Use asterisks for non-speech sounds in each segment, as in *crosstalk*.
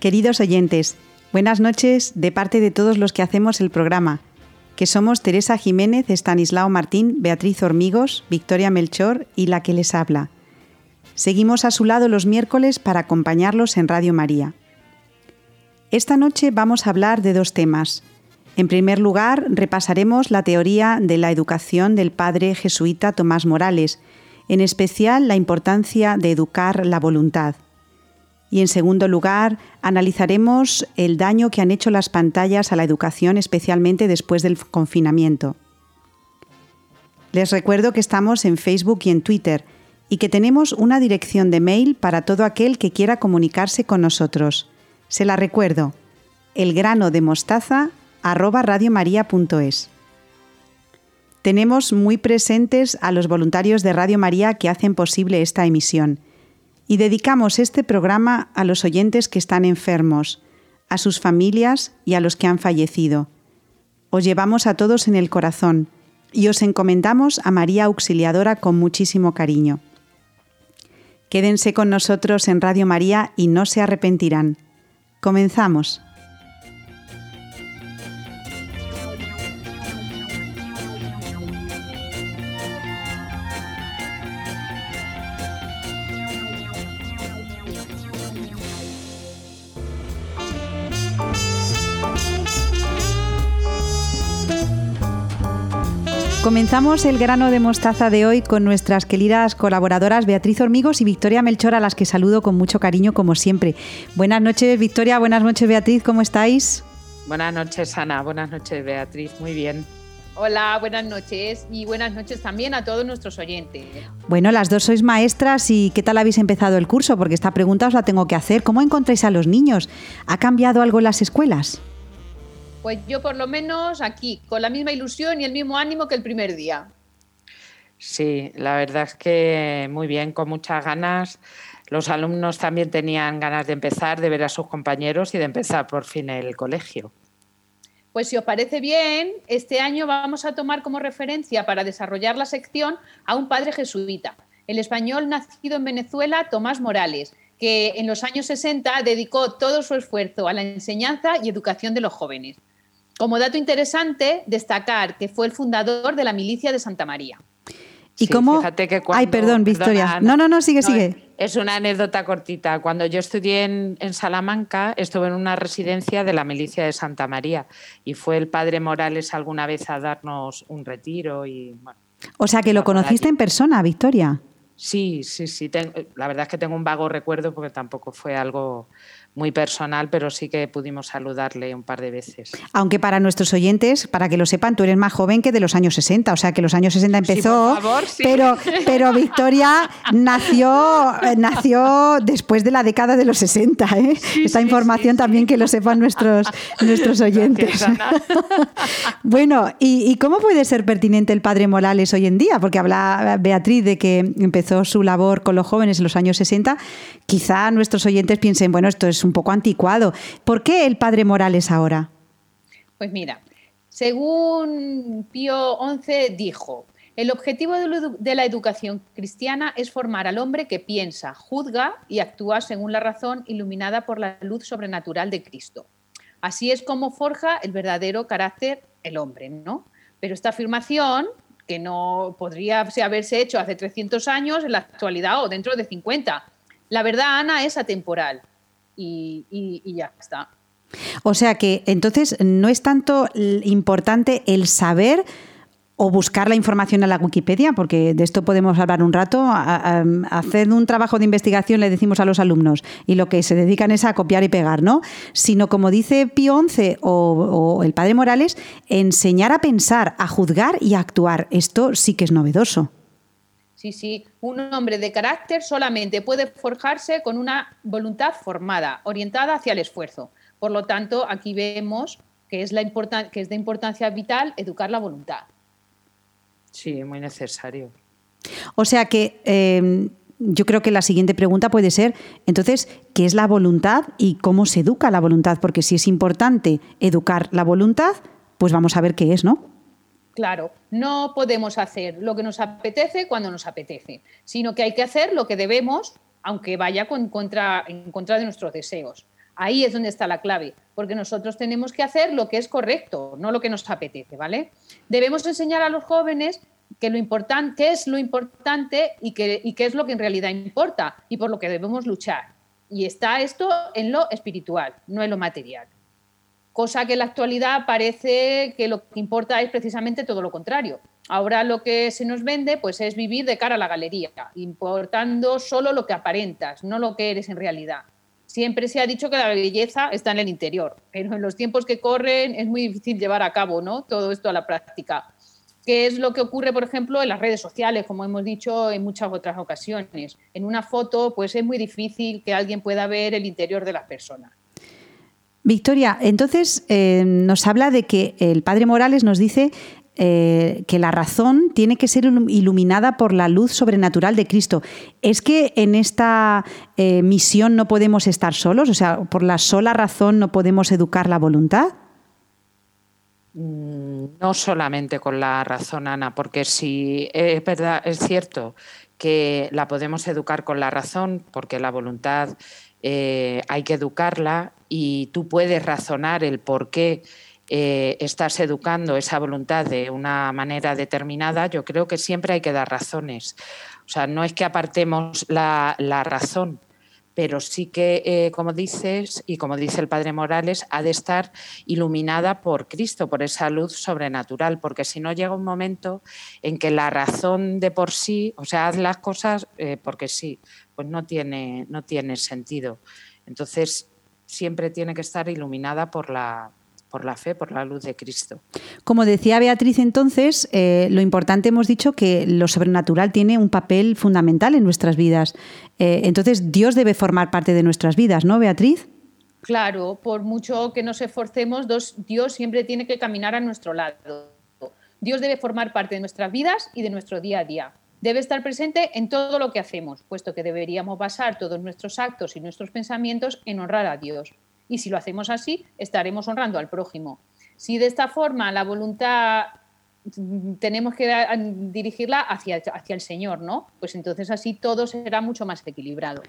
Queridos oyentes, buenas noches de parte de todos los que hacemos el programa, que somos Teresa Jiménez, Estanislao Martín, Beatriz Hormigos, Victoria Melchor y la que les habla. Seguimos a su lado los miércoles para acompañarlos en Radio María. Esta noche vamos a hablar de dos temas. En primer lugar, repasaremos la teoría de la educación del padre jesuita Tomás Morales, en especial la importancia de educar la voluntad. Y en segundo lugar, analizaremos el daño que han hecho las pantallas a la educación, especialmente después del confinamiento. Les recuerdo que estamos en Facebook y en Twitter y que tenemos una dirección de mail para todo aquel que quiera comunicarse con nosotros. Se la recuerdo, elgrano de mostaza Tenemos muy presentes a los voluntarios de Radio María que hacen posible esta emisión y dedicamos este programa a los oyentes que están enfermos, a sus familias y a los que han fallecido. Os llevamos a todos en el corazón y os encomendamos a María Auxiliadora con muchísimo cariño. Quédense con nosotros en Radio María y no se arrepentirán. Comenzamos. Comenzamos el grano de mostaza de hoy con nuestras queridas colaboradoras Beatriz Hormigos y Victoria Melchor, a las que saludo con mucho cariño como siempre. Buenas noches Victoria, buenas noches Beatriz, ¿cómo estáis? Buenas noches Ana, buenas noches Beatriz, muy bien. Hola, buenas noches y buenas noches también a todos nuestros oyentes. Bueno, las dos sois maestras y ¿qué tal habéis empezado el curso? Porque esta pregunta os la tengo que hacer. ¿Cómo encontráis a los niños? ¿Ha cambiado algo en las escuelas? Pues yo por lo menos aquí, con la misma ilusión y el mismo ánimo que el primer día. Sí, la verdad es que muy bien, con muchas ganas. Los alumnos también tenían ganas de empezar, de ver a sus compañeros y de empezar por fin el colegio. Pues si os parece bien, este año vamos a tomar como referencia para desarrollar la sección a un padre jesuita, el español nacido en Venezuela, Tomás Morales, que en los años 60 dedicó todo su esfuerzo a la enseñanza y educación de los jóvenes. Como dato interesante, destacar que fue el fundador de la milicia de Santa María. ¿Y cómo? Ay, perdón, Victoria. no, no, no, sigue, sigue. Es una anécdota cortita. Cuando yo estudié en, Salamanca, estuve en una residencia de la milicia de Santa María y fue el padre Morales alguna vez a darnos un retiro y O sea que lo conociste en persona, Victoria. Sí, sí, sí. la verdad es que tengo un vago recuerdo porque tampoco fue algo muy personal, pero sí que pudimos saludarle un par de veces. Aunque para nuestros oyentes, para que lo sepan, tú eres más joven que de los años 60, o sea que los años 60 empezó, por favor, sí. pero, pero Victoria nació, nació después de la década de los 60. ¿eh? Esta información también que lo sepan nuestros, nuestros oyentes. *laughs* bueno, ¿y, ¿y cómo puede ser pertinente el padre Morales hoy en día? Porque habla Beatriz de que empezó su labor con los jóvenes en los años 60. Quizá nuestros oyentes piensen, bueno, esto es un poco anticuado. ¿Por qué el padre Morales ahora? Pues mira, según Pío XI dijo, el objetivo de la educación cristiana es formar al hombre que piensa, juzga y actúa según la razón iluminada por la luz sobrenatural de Cristo. Así es como forja el verdadero carácter el hombre, ¿no? Pero esta afirmación, que no podría haberse hecho hace 300 años, en la actualidad o dentro de 50. La verdad, Ana, es atemporal y, ya está. O sea que entonces no es tanto importante el saber o buscar la información en la Wikipedia, porque de esto podemos hablar un rato. Hacer un trabajo de investigación le decimos a los alumnos y lo que se dedican es a copiar y pegar, ¿no? Sino, como dice Pío XI o, o el padre Morales, enseñar a pensar, a juzgar y a actuar. Esto sí que es novedoso. Sí, sí, un hombre de carácter solamente puede forjarse con una voluntad formada, orientada hacia el esfuerzo. Por lo tanto, aquí vemos que es, la que es de importancia vital educar la voluntad. Sí, muy necesario. O sea que em, yo creo que la siguiente pregunta puede ser, entonces, ¿qué es la voluntad y cómo se educa la voluntad? Porque si es importante educar la voluntad, pues vamos a ver qué es, ¿no? Claro, no podemos hacer lo que nos apetece cuando nos apetece, sino que hay que hacer lo que debemos, aunque vaya en contra de nuestros deseos. Ahí es donde está la clave, porque nosotros tenemos que hacer lo que es correcto, no lo que nos apetece, ¿vale? Debemos enseñar a los jóvenes que lo importante, qué es lo importante y y qué es lo que en realidad importa y por lo que debemos luchar. Y está esto en lo espiritual, no en lo material. Cosa que en la actualidad parece que lo que importa es precisamente todo lo contrario. Ahora lo que se nos vende pues es vivir de cara a la galería, importando solo lo que aparentas, no lo que eres en realidad. Siempre se ha dicho que la belleza está en el interior, pero en los tiempos que corren es muy difícil llevar a cabo ¿no? todo esto a la práctica que es lo que ocurre, por ejemplo, en las redes sociales, como hemos dicho en muchas otras ocasiones. En una foto, pues es muy difícil que alguien pueda ver el interior de la persona. Victoria, entonces eh, nos habla de que el padre Morales nos dice eh, que la razón tiene que ser iluminada por la luz sobrenatural de Cristo. ¿Es que en esta eh, misión no podemos estar solos? O sea, por la sola razón no podemos educar la voluntad. Mm, no solamente con la razón, Ana, porque si es verdad, es cierto que la podemos educar con la razón, porque la voluntad eh, hay que educarla y tú puedes razonar el por qué eh, estás educando esa voluntad de una manera determinada, yo creo que siempre hay que dar razones. O sea, no es que apartemos la razón, pero sí que, eh, como dices y como dice el Padre Morales, ha de estar iluminada por Cristo, por esa luz sobrenatural, porque si no llega un momento en que la razón de por sí, o sea, haz las cosas porque sí, pues no tiene, no tiene sentido. Entonces, siempre tiene que estar iluminada por la, por la fe, por la luz de Cristo. Como decía Beatriz entonces, eh, lo importante hemos dicho que lo sobrenatural tiene un papel fundamental en nuestras vidas. Eh, entonces Dios debe formar parte de nuestras vidas, ¿no, Beatriz? Claro, por mucho que nos esforcemos, Dios siempre tiene que caminar a nuestro lado. Dios debe formar parte de nuestras vidas y de nuestro día a día. Debe estar presente en todo lo que hacemos, puesto que deberíamos basar todos nuestros actos y nuestros pensamientos en honrar a Dios y si lo hacemos así, estaremos honrando al prójimo. Si de esta forma la voluntad mm, tenemos que dirigirla hacia, hacia el Señor, ¿no? Pues entonces así todo será mucho más equilibrado.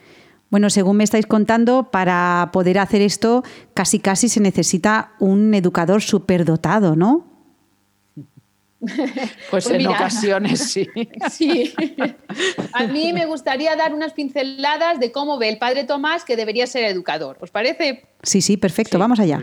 Bueno, según me estáis contando, para poder hacer esto casi casi se necesita un educador superdotado, ¿no? *laughs* Pues, pues, en ocasiones sí. *laughs* sí. A mí me gustaría dar unas pinceladas de cómo ve el padre Tomás que debería ser educador. ¿Os parece? Sí, sí, perfecto, vamos allá.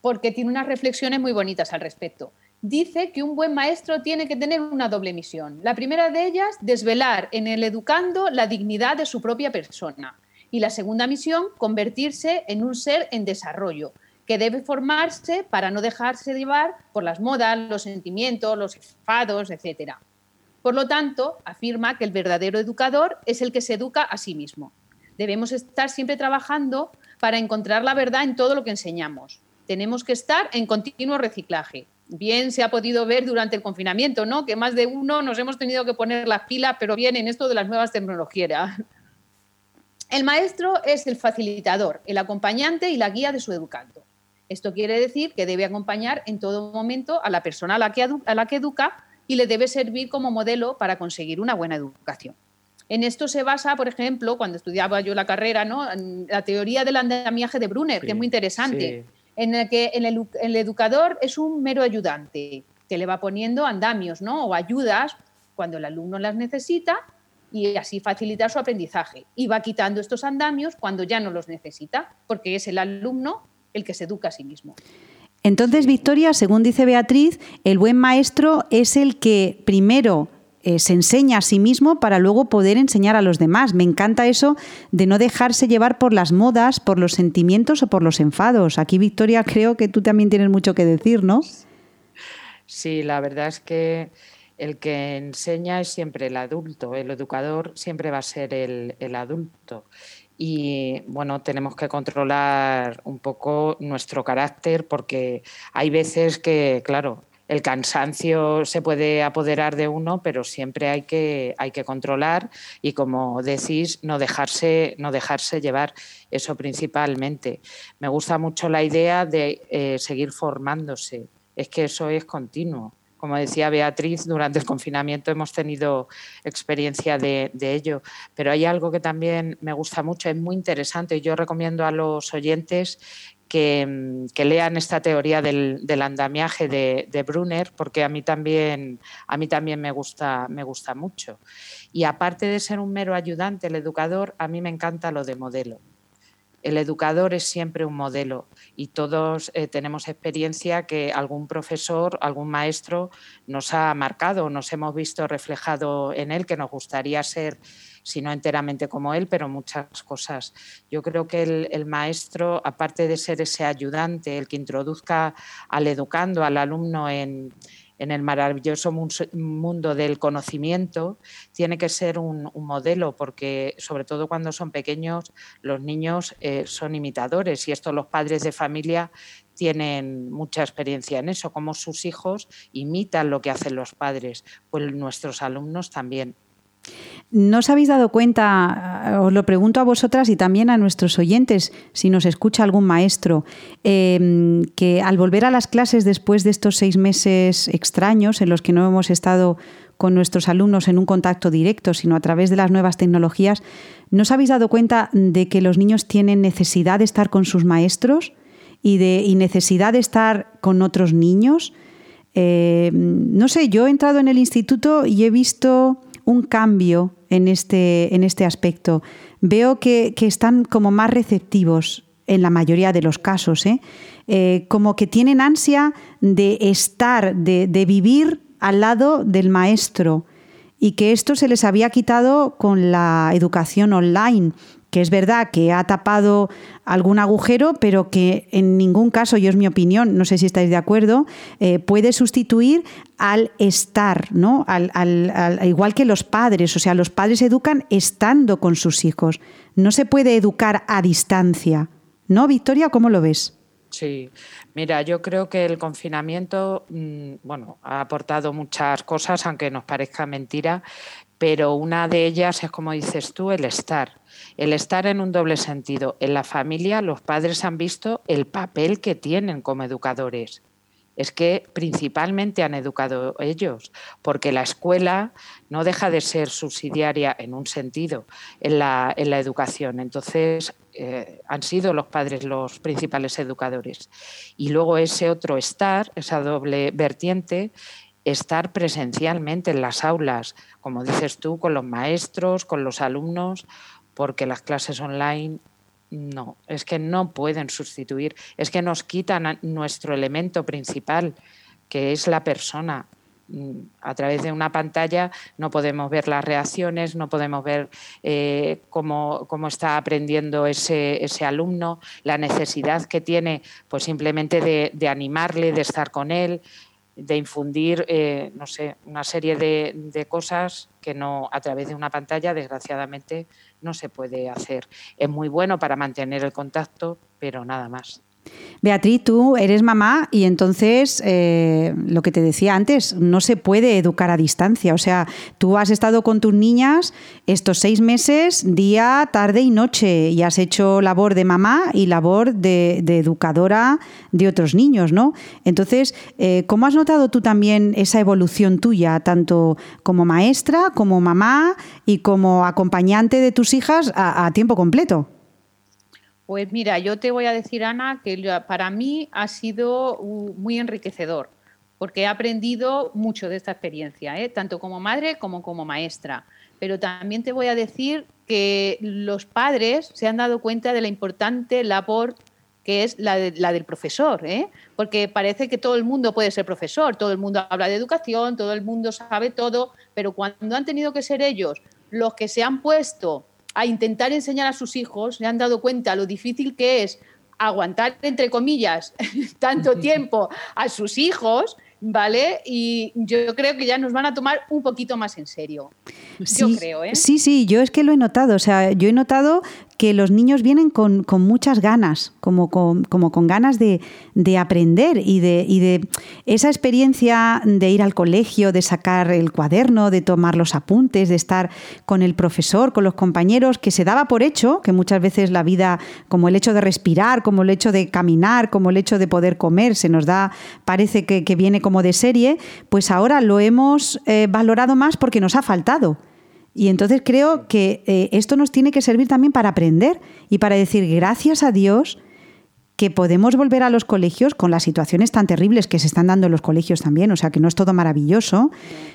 Porque tiene unas reflexiones muy bonitas al respecto. Dice que un buen maestro tiene que tener una doble misión. La primera de ellas, desvelar en el educando la dignidad de su propia persona. Y la segunda misión, convertirse en un ser en desarrollo, que debe formarse para no dejarse llevar por las modas, los sentimientos, los enfados, etc. Por lo tanto, afirma que el verdadero educador es el que se educa a sí mismo. Debemos estar siempre trabajando para encontrar la verdad en todo lo que enseñamos. Tenemos que estar en continuo reciclaje. Bien se ha podido ver durante el confinamiento, ¿no? Que más de uno nos hemos tenido que poner las pilas, pero bien en esto de las nuevas tecnologías. El maestro es el facilitador, el acompañante y la guía de su educando. Esto quiere decir que debe acompañar en todo momento a la persona a la que, a la que educa y le debe servir como modelo para conseguir una buena educación. En esto se basa, por ejemplo, cuando estudiaba yo la carrera, ¿no? la teoría del andamiaje de Brunner, que es muy interesante, en el que el, educador es un mero ayudante que le va poniendo andamios ¿no? o ayudas cuando el alumno las necesita y así facilitar su aprendizaje. Y va quitando estos andamios cuando ya no los necesita, porque es el alumno el que se educa a sí mismo. Entonces, Victoria, según dice Beatriz, el buen maestro es el que primero eh, se enseña a sí mismo para luego poder enseñar a los demás. Me encanta eso de no dejarse llevar por las modas, por los sentimientos o por los enfados. Aquí, Victoria, creo que tú también tienes mucho que decir, ¿no? Sí, la verdad es que el que enseña es siempre el adulto, el educador siempre va a ser el, el adulto y bueno, tenemos que controlar un poco nuestro carácter porque hay veces que, claro, el cansancio se puede apoderar de uno, pero siempre hay que, hay que controlar y, como decís, no dejarse, no dejarse llevar, eso principalmente. Me gusta mucho la idea de eh, seguir formándose, es que eso es continuo como decía Beatriz, durante el confinamiento hemos tenido experiencia de, ello. Pero hay algo que también me gusta mucho, es muy interesante y yo recomiendo a los oyentes que, lean esta teoría del, andamiaje de, Brunner, porque a mí también, a mí también me, gusta, me gusta mucho. Y aparte de ser un mero ayudante, el educador, a mí me encanta lo de modelo. El educador es siempre un modelo y todos eh, tenemos experiencia que algún profesor, algún maestro nos ha marcado, nos hemos visto reflejado en él, que nos gustaría ser si no enteramente como él, pero muchas cosas. Yo creo que el, maestro, aparte de ser ese ayudante, el que introduzca al educando, al alumno en, el maravilloso mundo del conocimiento, tiene que ser un, modelo, porque sobre todo cuando son pequeños, los niños eh, son imitadores y esto los padres de familia tienen mucha experiencia en eso, como sus hijos imitan lo que hacen los padres, pues nuestros alumnos también. ¿No os habéis dado cuenta, os lo pregunto a vosotras y también a nuestros oyentes, si nos escucha algún maestro, em, que al volver a las clases después de estos seis meses extraños en los que no hemos estado con nuestros alumnos en un contacto directo, sino a través de las nuevas tecnologías, ¿no os habéis dado cuenta de que los niños tienen necesidad de estar con sus maestros y, de, necesidad de estar con otros niños? Em, no sé, yo he entrado en el instituto y he visto un cambio en este, en este aspecto. Veo que, están como más receptivos en la mayoría de los casos, ¿eh? Eh, como que tienen ansia de estar, de, de vivir al lado del maestro y que esto se les había quitado con la educación online que es verdad que ha tapado algún agujero, pero que en ningún caso, yo es mi opinión, no sé si estáis de acuerdo, eh, puede sustituir al estar, ¿no? Al, igual que los padres, o sea, los padres educan estando con sus hijos. No se puede educar a distancia. ¿No, Victoria? ¿Cómo lo ves? Sí, mira, yo creo que el confinamiento, mm, bueno, ha aportado muchas cosas, aunque nos parezca mentira, pero una de ellas es, como dices tú, el estar. El estar en un doble sentido. En la familia los padres han visto el papel que tienen como educadores. Es que principalmente han educado ellos, porque la escuela no deja de ser subsidiaria en un sentido en la, educación. Entonces, eh, han sido los padres los principales educadores. Y luego ese otro estar, esa doble vertiente, estar presencialmente en las aulas, como dices tú, con los maestros, con los alumnos, porque las clases online no, es que no pueden sustituir, es que nos quitan nuestro elemento principal, que es la persona. Mm, a través de una pantalla no podemos ver las reacciones, no podemos ver eh, cómo, está aprendiendo ese, ese, alumno, la necesidad que tiene, pues simplemente de, de animarle, de estar con él de infundir, eh, no sé, una serie de, de, cosas que no a través de una pantalla, desgraciadamente, no se puede hacer. Es muy bueno para mantener el contacto, pero nada más. Beatriz, tú eres mamá y entonces eh, lo que te decía antes, no se puede educar a distancia. O sea, tú has estado con tus niñas estos seis meses, día, tarde y noche, y has hecho labor de mamá y labor de, educadora de otros niños, ¿no? Entonces, eh, ¿cómo has notado tú también esa evolución tuya, tanto como maestra, como mamá y como acompañante de tus hijas a tiempo completo? Pues mira, yo te voy a decir, Ana, que para mí ha sido muy enriquecedor, porque he aprendido mucho de esta experiencia, ¿eh? tanto como madre como como maestra. Pero también te voy a decir que los padres se han dado cuenta de la importante labor que es la, del profesor, ¿eh? porque parece que todo el mundo puede ser profesor, todo el mundo habla de educación, todo el mundo sabe todo, pero cuando han tenido que ser ellos los que se han puesto a intentar enseñar a sus hijos, se han dado cuenta lo difícil que es aguantar, entre comillas, *laughs* tanto tiempo a sus hijos, ¿vale? Y yo creo que ya nos van a tomar un poquito más en serio. Sí, yo creo, ¿eh? Sí, sí, yo es que lo he notado. O sea, yo he notado que los niños vienen con, muchas ganas, como con, como con ganas de, aprender y de, y de, esa experiencia de ir al colegio, de sacar el cuaderno, de tomar los apuntes, de estar con el profesor, con los compañeros, que se daba por hecho, que muchas veces la vida, como el hecho de respirar, como el hecho de caminar, como el hecho de poder comer, se nos da, parece que, viene como de serie, pues ahora lo hemos eh, valorado más porque nos ha faltado. Y entonces creo que eh, esto nos tiene que servir también para aprender y para decir gracias a Dios que podemos volver a los colegios con las situaciones tan terribles que se están dando en los colegios también, o sea que no es todo maravilloso,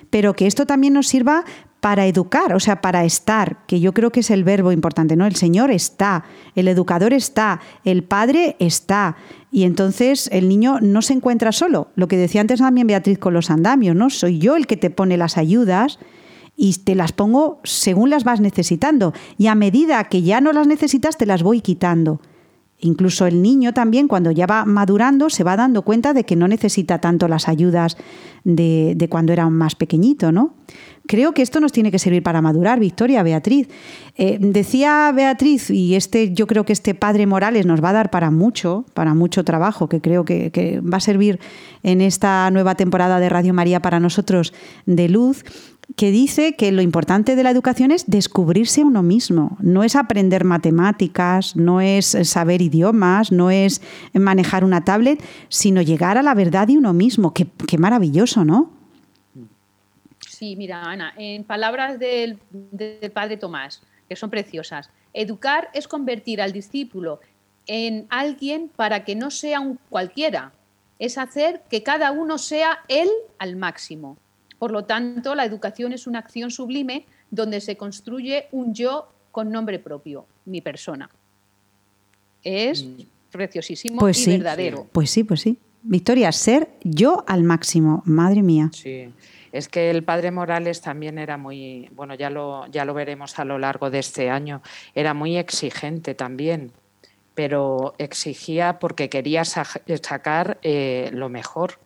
pero que esto también nos sirva para educar, o sea, para estar, que yo creo que es el verbo importante, ¿no? El Señor está, el educador está, el Padre está, y entonces el niño no se encuentra solo. Lo que decía antes también Beatriz con los andamios, ¿no? Soy yo el que te pone las ayudas y te las pongo según las vas necesitando. Y a medida que ya no las necesitas, te las voy quitando. Incluso el niño también, cuando ya va madurando, se va dando cuenta de que no necesita tanto las ayudas de, cuando era más pequeñito, ¿no? Creo que esto nos tiene que servir para madurar, Victoria, Beatriz. Eh, decía Beatriz, y este, yo creo que este padre Morales nos va a dar para mucho, para mucho trabajo, que creo que va a servir en esta nueva temporada de Radio María para nosotros de luz que dice que lo importante de la educación es descubrirse uno mismo, no es aprender matemáticas, no es saber idiomas, no es manejar una tablet, sino llegar a la verdad de uno mismo. Qué, maravilloso, ¿no? Sí, mira, Ana, en palabras del, padre Tomás, que son preciosas, educar es convertir al discípulo en alguien para que no sea un cualquiera, es hacer que cada uno sea él al máximo. Por lo tanto, la educación es una acción sublime donde se construye un yo con nombre propio, mi persona. Es mm. preciosísimo pues y verdadero. Pues sí, pues sí. Victoria, ser yo al máximo, madre mía. Sí. Es que el padre Morales también era muy, bueno, ya lo, ya lo veremos a lo largo de este año, era muy exigente también, pero exigía porque quería sacar eh, lo mejor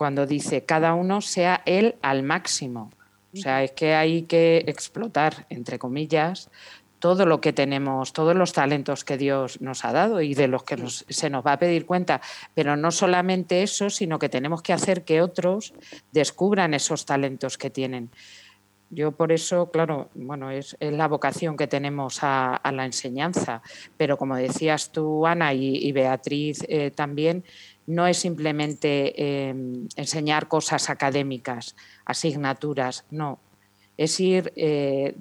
cuando dice cada uno sea él al máximo. O sea, es que hay que explotar, entre comillas, todo lo que tenemos, todos los talentos que Dios nos ha dado y de los que se nos va a pedir cuenta. Pero no solamente eso, sino que tenemos que hacer que otros descubran esos talentos que tienen. Yo por eso, claro, bueno, es, la vocación que tenemos a, la enseñanza, pero como decías tú, Ana, y, Beatriz eh, también, no es simplemente em, enseñar cosas académicas, asignaturas, no. Es ir eh,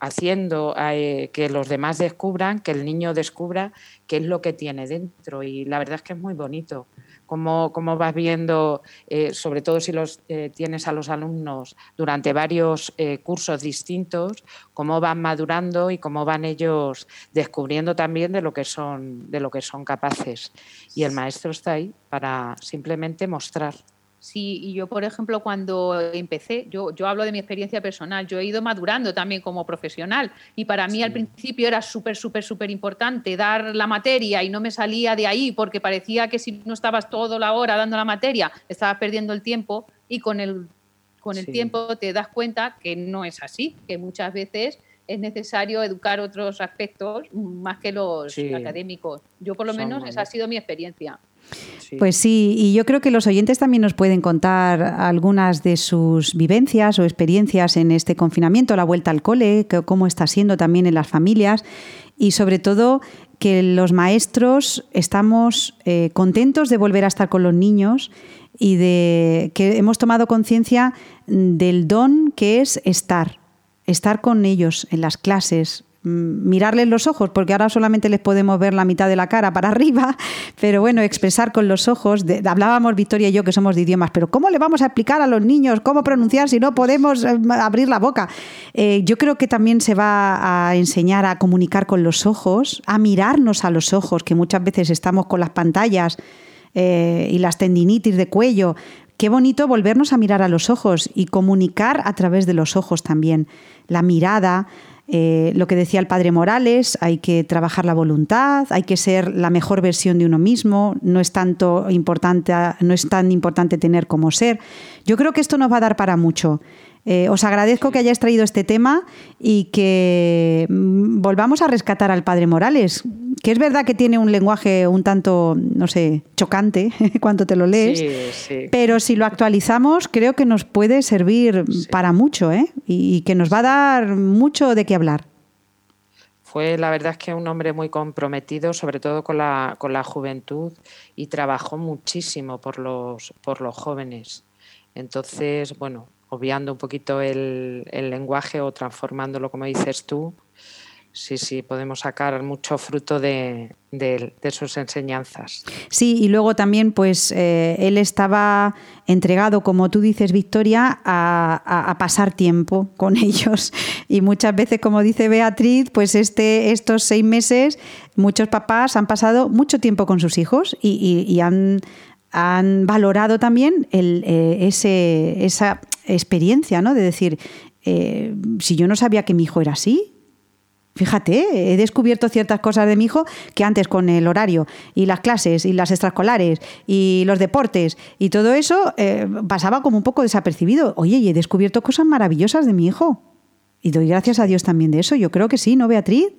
haciendo eh, que los demás descubran, que el niño descubra qué es lo que tiene dentro. Y la verdad es que es muy bonito cómo, cómo vas viendo, eh, sobre todo si los eh, tienes a los alumnos durante varios eh, cursos distintos, cómo van madurando y cómo van ellos descubriendo también de lo que son, de lo que son capaces. Y el maestro está ahí para simplemente mostrar. Sí, y yo, por ejemplo, cuando empecé, yo, yo hablo de mi experiencia personal, yo he ido madurando también como profesional y para mí al principio era súper, súper, súper importante dar la materia y no me salía de ahí porque parecía que si no estabas toda la hora dando la materia, estabas perdiendo el tiempo y con el, con el tiempo te das cuenta que no es así, que muchas veces es necesario educar otros aspectos más que los académicos. Yo por lo menos esa ha sido mi experiencia. Pues sí, y yo creo que los oyentes también nos pueden contar algunas de sus vivencias o experiencias en este confinamiento, la vuelta al cole, cómo está siendo también en las familias y sobre todo que los maestros estamos eh, contentos de volver a estar con los niños y de que hemos tomado conciencia del don que es estar, estar con ellos en las clases, mirarles los ojos, porque ahora solamente les podemos ver la mitad de la cara para *laughs* arriba, pero bueno, expresar con los ojos. hablábamos Victoria y yo que somos de idiomas, pero ¿cómo le vamos a explicar a los niños cómo pronunciar si no podemos eh, abrir la boca? Eh, yo creo que también se va a enseñar a comunicar con los ojos, a mirarnos a los ojos, que muchas veces estamos con las pantallas eh, y las tendinitis de cuello. Qué bonito volvernos a mirar a los ojos y comunicar a través de los ojos también. La mirada, eh, lo que decía el padre Morales, hay que trabajar la voluntad, hay que ser la mejor versión de uno mismo, no es, tanto importante, no es tan importante tener como ser. Yo creo que esto nos va a dar para mucho. Eh, os agradezco que hayáis traído este tema y que mm, volvamos a rescatar al padre Morales, que es verdad que tiene un lenguaje un tanto, no sé, chocante *laughs* cuando te lo lees, pero si lo actualizamos creo que nos puede servir para mucho ¿eh? y, que nos va a dar mucho de qué hablar. Fue la verdad es que un hombre muy comprometido, sobre todo con la, con la juventud, y trabajó muchísimo por los, por los jóvenes. Entonces, bueno, obviando un poquito el, lenguaje o transformándolo, como dices tú, sí, sí, podemos sacar mucho fruto de, sus enseñanzas. Sí, y luego también, pues, eh, él estaba entregado, como tú dices, Victoria, a, pasar tiempo con *laughs* ellos. Y muchas veces, como dice Beatriz, pues este, estos seis meses, muchos papás han pasado mucho tiempo con sus hijos y, han, han valorado también el, eh, ese, esa experiencia, ¿no? De decir, eh, si yo no sabía que mi hijo era así, Fíjate, he descubierto ciertas cosas de mi hijo que antes con el horario y las clases y las extraescolares y los deportes y todo eso eh, pasaba como un poco desapercibido. Oye, y he descubierto cosas maravillosas de mi hijo. Y doy gracias a Dios también de eso. Yo creo que sí, ¿no, Beatriz?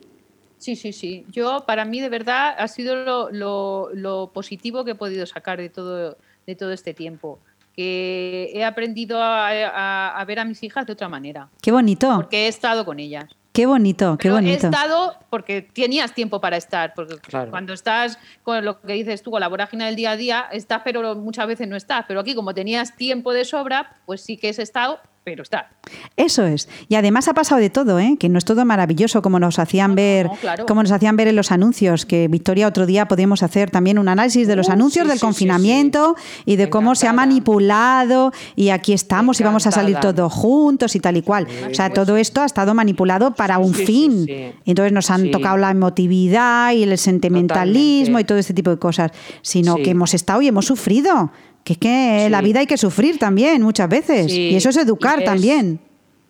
Sí, sí, sí. Yo, para mí, de verdad, ha sido lo, positivo que he podido sacar de todo, de todo este tiempo que he aprendido a, a, ver a mis hijas de otra manera. Qué bonito. Porque he estado con ellas. Qué bonito, qué bonito. He estado porque tenías tiempo para estar, porque cuando estás con lo que dices tú, con la vorágine del día a día, estás, pero muchas veces no estás. Pero aquí, como tenías tiempo de sobra, pues sí que has estado pero está. Eso es. Y además ha pasado de todo, ¿eh? que no es todo maravilloso como nos hacían ver, como nos hacían ver en los anuncios, que Victoria otro día podíamos hacer también un análisis de los uh, anuncios del confinamiento y de cómo se ha manipulado y aquí estamos y vamos a salir todos juntos y tal y cual. o sea, todo esto ha estado manipulado para un fin. Entonces nos han tocado la emotividad y el sentimentalismo y todo este tipo de cosas, sino que hemos estado y hemos sufrido. Que es que la vida hay que sufrir también muchas veces. Y eso es educar también.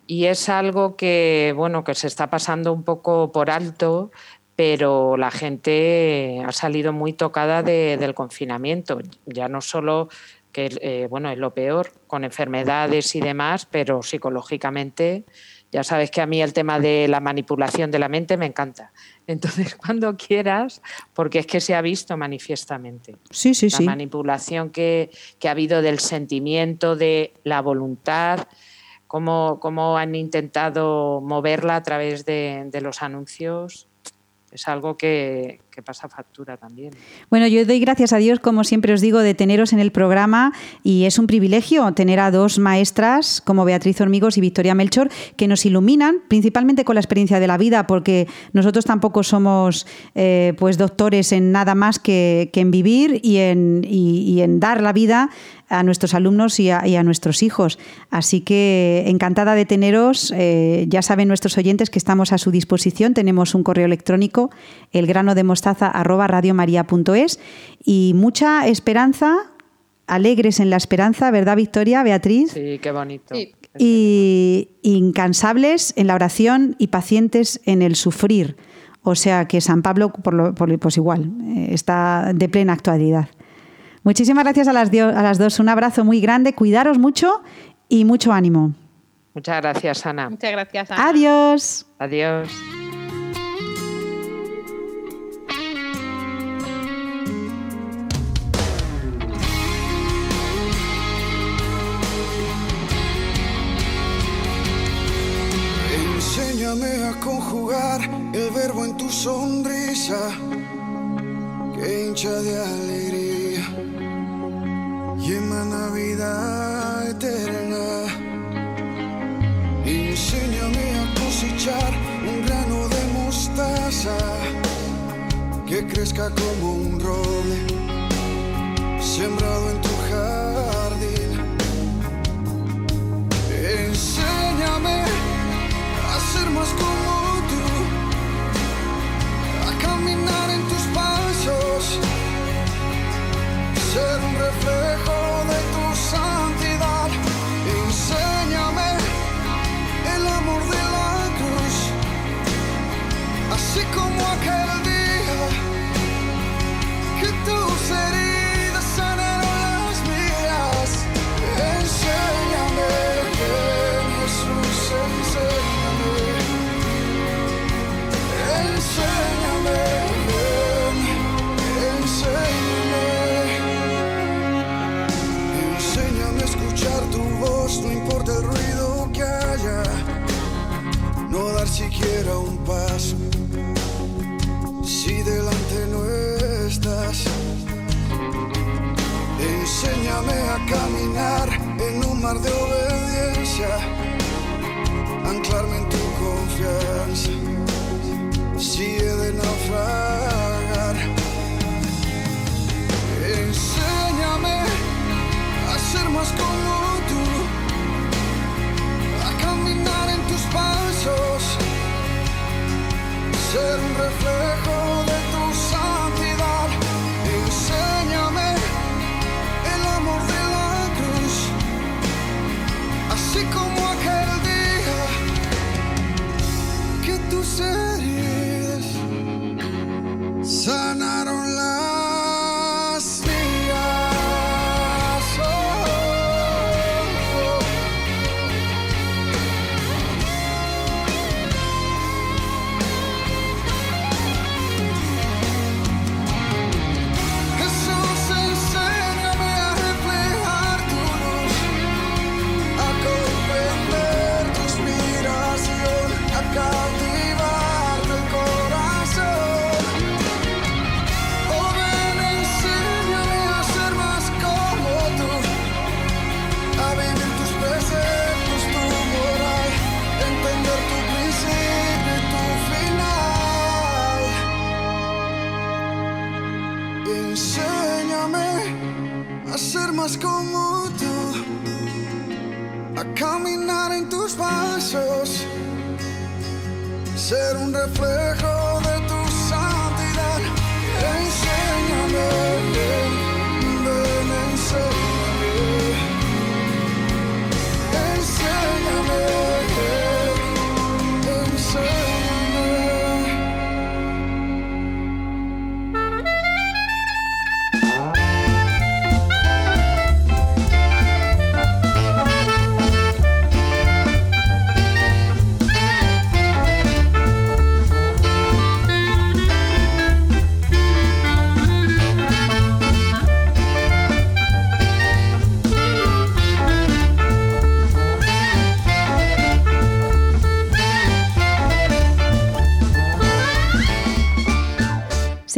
Y es algo que, bueno, que se está pasando un poco por alto, pero la gente ha salido muy tocada del confinamiento. Ya no solo que, eh, bueno, es lo peor, con enfermedades y demás, pero psicológicamente ya sabes que a mí el tema de la manipulación de la mente me encanta. Entonces, *laughs* cuando quieras, porque es que se ha visto manifiestamente. Sí, sí, la manipulación que, ha habido del sentimiento, de la voluntad, cómo, cómo han intentado moverla a través de, de los anuncios es algo que, pasa factura también. Bueno, yo doy gracias a Dios, como siempre os digo, de teneros en el programa y es un privilegio tener a dos maestras como Beatriz Hormigos y Victoria Melchor que nos iluminan principalmente con la experiencia de la vida, porque nosotros tampoco somos eh, pues doctores en nada más que, en vivir y en, y en dar la vida a nuestros alumnos y a, nuestros hijos. Así que encantada de teneros. Eh, ya saben nuestros oyentes que estamos a su disposición. Tenemos un correo electrónico, y mucha esperanza, alegres en la esperanza, ¿verdad, Victoria, Beatriz? Sí, qué bonito. Y incansables en la oración y pacientes en el sufrir. O sea que San Pablo, por lo, pues igual, eh, está de plena actualidad. Muchísimas gracias a las, a las dos. Un abrazo muy grande. Cuidaros mucho y mucho ánimo. Muchas gracias, Ana. Muchas gracias, Ana. Adiós. Adiós.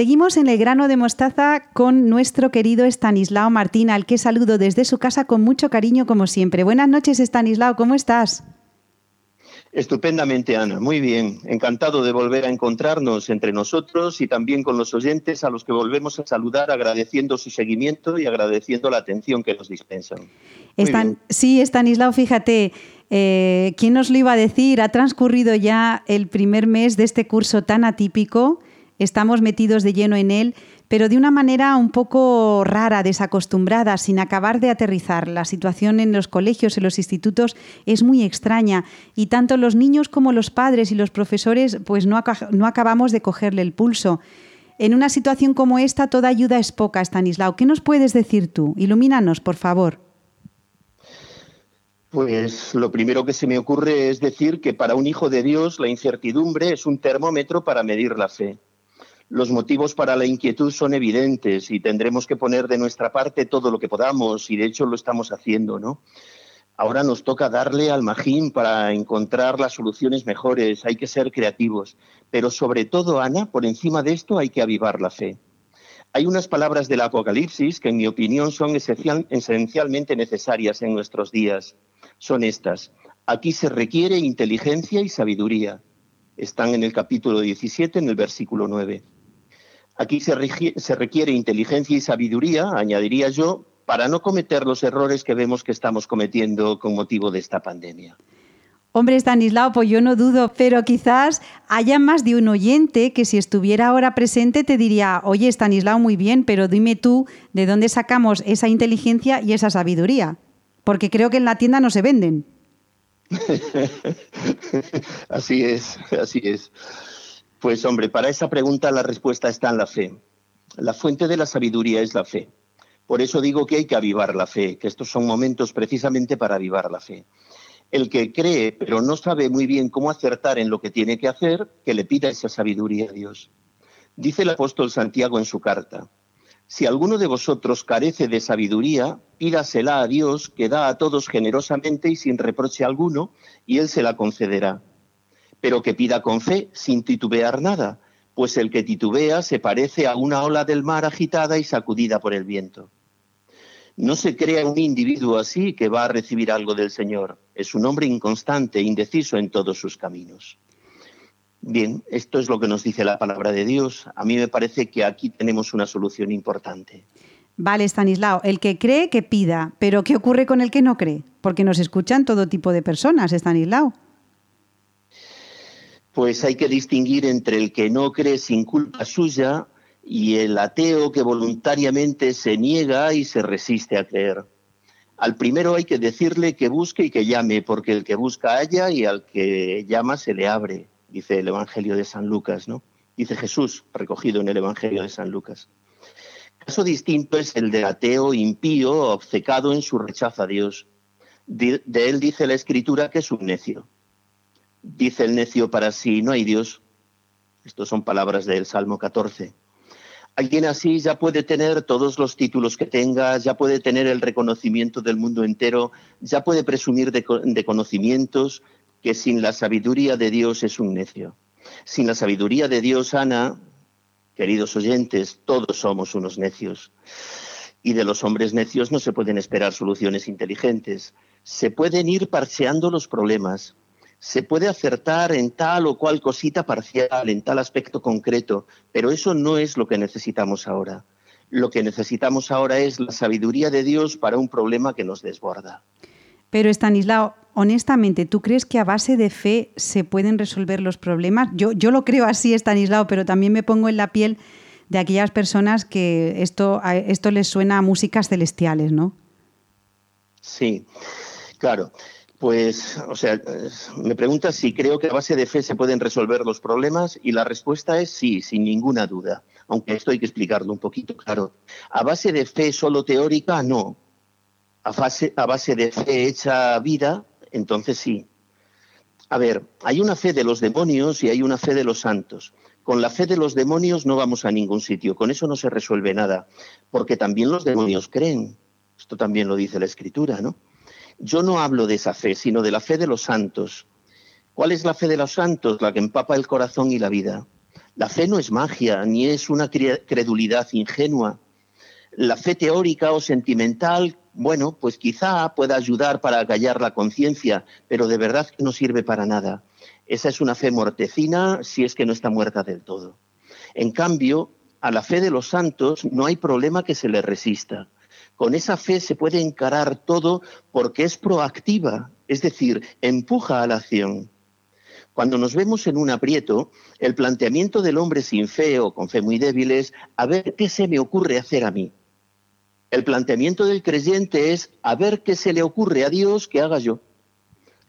Seguimos en el grano de mostaza con nuestro querido Estanislao Martín, al que saludo desde su casa con mucho cariño como siempre. Buenas noches, Estanislao, ¿cómo estás? Estupendamente, Ana. Muy bien. Encantado de volver a encontrarnos entre nosotros y también con los oyentes a los que volvemos a saludar agradeciendo su seguimiento y agradeciendo la atención que nos dispensan. Sí, Estanislao, fíjate, eh, ¿quién nos lo iba a decir? Ha transcurrido ya el primer mes de este curso tan atípico, estamos metidos de lleno en él, pero de una manera un poco rara, desacostumbrada, sin acabar de aterrizar. La situación en los colegios, en los institutos, es muy extraña y tanto los niños como los padres y los profesores pues no, no acabamos de cogerle el pulso. En una situación como esta, toda ayuda es poca, Stanislao. ¿Qué nos puedes decir tú? Ilumínanos, por favor. Pues lo primero que se me ocurre es decir que para un hijo de Dios la incertidumbre es un termómetro para medir la fe. Los motivos para la inquietud son evidentes y tendremos que poner de nuestra parte todo lo que podamos y de hecho lo estamos haciendo, ¿no? Ahora nos toca darle al magín para encontrar las soluciones mejores, hay que ser creativos, pero sobre todo, Ana, por encima de esto hay que avivar la fe. Hay unas palabras del Apocalipsis que en mi opinión son esencial- esencialmente necesarias en nuestros días. Son estas. Aquí se requiere inteligencia y sabiduría. Están en el capítulo 17, en el versículo 9. Aquí se, regi- se requiere inteligencia y sabiduría, añadiría yo, para no cometer los errores que vemos que estamos cometiendo con motivo de esta pandemia. Hombre, Stanislao, pues yo no dudo, pero quizás haya más de un oyente que si estuviera ahora presente te diría, oye, Stanislao, muy bien, pero dime tú de dónde sacamos esa inteligencia y esa sabiduría. Porque creo que en la tienda no se venden. *laughs* así es, así es. Pues hombre, para esa pregunta la respuesta está en la fe. La fuente de la sabiduría es la fe. Por eso digo que hay que avivar la fe, que estos son momentos precisamente para avivar la fe. El que cree pero no sabe muy bien cómo acertar en lo que tiene que hacer, que le pida esa sabiduría a Dios. Dice el apóstol Santiago en su carta, Si alguno de vosotros carece de sabiduría, pídasela a Dios, que da a todos generosamente y sin reproche alguno, y Él se la concederá. Pero que pida con fe, sin titubear nada, pues el que titubea se parece a una ola del mar agitada y sacudida por el viento. No se crea un individuo así que va a recibir algo del Señor. Es un hombre inconstante, indeciso en todos sus caminos. Bien, esto es lo que nos dice la palabra de Dios. A mí me parece que aquí tenemos una solución importante. Vale, Stanislao, el que cree que pida, pero ¿qué ocurre con el que no cree? Porque nos escuchan todo tipo de personas, Stanislao. Pues hay que distinguir entre el que no cree sin culpa suya y el ateo que voluntariamente se niega y se resiste a creer. Al primero hay que decirle que busque y que llame, porque el que busca halla y al que llama se le abre dice el Evangelio de San Lucas, ¿no? Dice Jesús, recogido en el Evangelio de San Lucas. Caso distinto es el del ateo impío, obcecado en su rechazo a Dios. De, de él dice la Escritura que es un necio. Dice el necio para sí, no hay Dios. Estas son palabras del Salmo 14. Alguien así ya puede tener todos los títulos que tenga, ya puede tener el reconocimiento del mundo entero, ya puede presumir de, de conocimientos, que sin la sabiduría de Dios es un necio. Sin la sabiduría de Dios, Ana, queridos oyentes, todos somos unos necios. Y de los hombres necios no se pueden esperar soluciones inteligentes. Se pueden ir parcheando los problemas. Se puede acertar en tal o cual cosita parcial, en tal aspecto concreto, pero eso no es lo que necesitamos ahora. Lo que necesitamos ahora es la sabiduría de Dios para un problema que nos desborda. Pero Estanislao, honestamente, ¿tú crees que a base de fe se pueden resolver los problemas? Yo, yo lo creo así, Estanislao, pero también me pongo en la piel de aquellas personas que esto, esto les suena a músicas celestiales, ¿no? Sí, claro. Pues, o sea, me preguntas si creo que a base de fe se pueden resolver los problemas y la respuesta es sí, sin ninguna duda. Aunque esto hay que explicarlo un poquito, claro. A base de fe solo teórica, no a base, a base de fe hecha vida, entonces sí. A ver, hay una fe de los demonios y hay una fe de los santos. Con la fe de los demonios no vamos a ningún sitio, con eso no se resuelve nada, porque también los demonios creen. Esto también lo dice la Escritura, ¿no? Yo no hablo de esa fe, sino de la fe de los santos. ¿Cuál es la fe de los santos? La que empapa el corazón y la vida. La fe no es magia, ni es una credulidad ingenua. La fe teórica o sentimental bueno, pues quizá pueda ayudar para callar la conciencia, pero de verdad no sirve para nada. Esa es una fe mortecina si es que no está muerta del todo. En cambio, a la fe de los santos no hay problema que se le resista. Con esa fe se puede encarar todo porque es proactiva, es decir, empuja a la acción. Cuando nos vemos en un aprieto, el planteamiento del hombre sin fe o con fe muy débil es, a ver qué se me ocurre hacer a mí. El planteamiento del creyente es a ver qué se le ocurre a Dios que haga yo.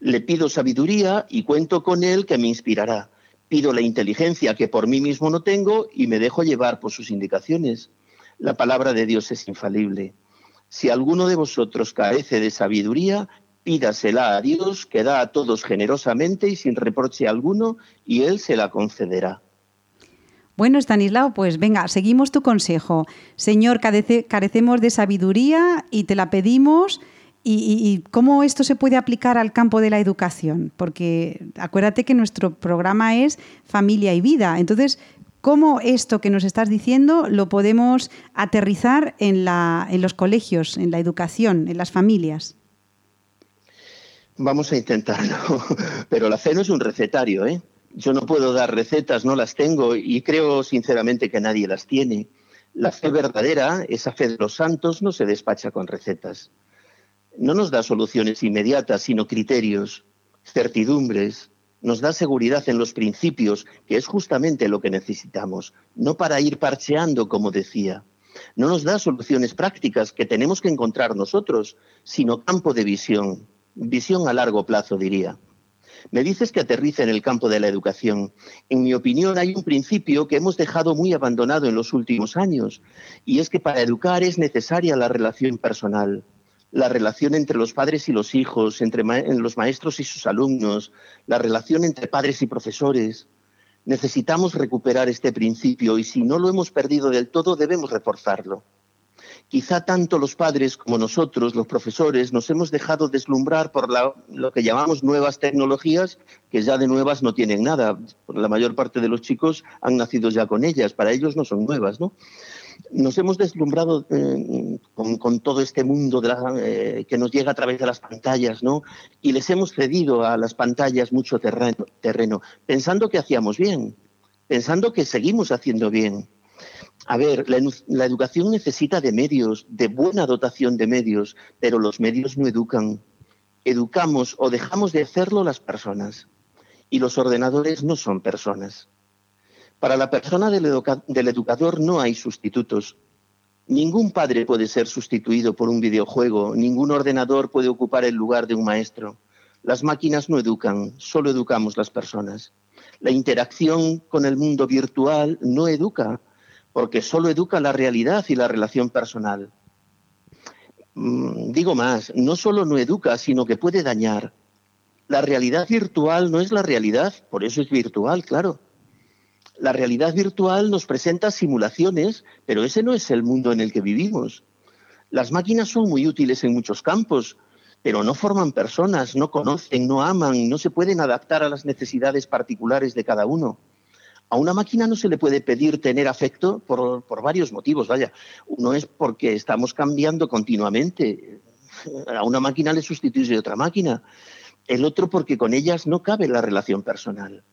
Le pido sabiduría y cuento con Él que me inspirará. Pido la inteligencia que por mí mismo no tengo y me dejo llevar por sus indicaciones. La palabra de Dios es infalible. Si alguno de vosotros carece de sabiduría, pídasela a Dios, que da a todos generosamente y sin reproche alguno, y Él se la concederá. Bueno, Stanislao, pues venga, seguimos tu consejo. Señor, carecemos de sabiduría y te la pedimos. Y, cómo esto se puede aplicar al campo de la educación? Porque acuérdate que nuestro programa es familia y vida. Entonces, ¿cómo esto que nos estás diciendo lo podemos aterrizar en, los colegios, en la educación, en las familias? Vamos a intentarlo, *laughs* pero la fe no es un recetario, ¿eh? Yo no puedo dar recetas, no las tengo y creo sinceramente que nadie las tiene. La fe verdadera, esa fe de los santos, no se despacha con recetas. No nos da soluciones inmediatas, sino criterios, certidumbres, nos da seguridad en los principios, que es justamente lo que necesitamos, no para ir parcheando, como decía. No nos da soluciones prácticas que tenemos que encontrar nosotros, sino campo de visión, visión a largo plazo, diría. Me dices que aterriza en el campo de la educación. En mi opinión, hay un principio que hemos dejado muy abandonado en los últimos años, y es que para educar es necesaria la relación personal, la relación entre los padres y los hijos, entre los maestros y sus alumnos, la relación entre padres y profesores. Necesitamos recuperar este principio y si no lo hemos perdido del todo debemos reforzarlo. Quizá tanto los padres como nosotros, los profesores, nos hemos dejado deslumbrar por lo que llamamos nuevas tecnologías, que ya de nuevas no tienen nada. La mayor parte de los chicos han nacido ya con ellas, para ellos no son nuevas, ¿no? Nos hemos deslumbrado eh, con, todo este mundo eh, que nos llega a través de las pantallas, ¿no? Y les hemos cedido a las pantallas mucho terreno pensando que hacíamos bien, pensando que seguimos haciendo bien a ver, la, educación necesita de medios, de buena dotación de medios, pero los medios no educan. Educamos o dejamos de hacerlo las personas. Y los ordenadores no son personas. Para la persona del, educador no hay sustitutos. Ningún padre puede ser sustituido por un videojuego, ningún ordenador puede ocupar el lugar de un maestro. Las máquinas no educan, solo educamos las personas. La interacción con el mundo virtual no educa, porque solo educa la realidad y la relación personal. Mm, digo más, no solo no educa, sino que puede dañar. La realidad virtual no es la realidad, por eso es virtual, claro. La realidad virtual nos presenta simulaciones, pero ese no es el mundo en el que vivimos. Las máquinas son muy útiles en muchos campos, pero no forman personas, no conocen, no aman, no se pueden adaptar a las necesidades particulares de cada uno. A una máquina no se le puede pedir tener afecto por, varios motivos, vaya. Uno es porque estamos cambiando continuamente. A una máquina le sustituye otra máquina. El otro porque con ellas no cabe la relación personal.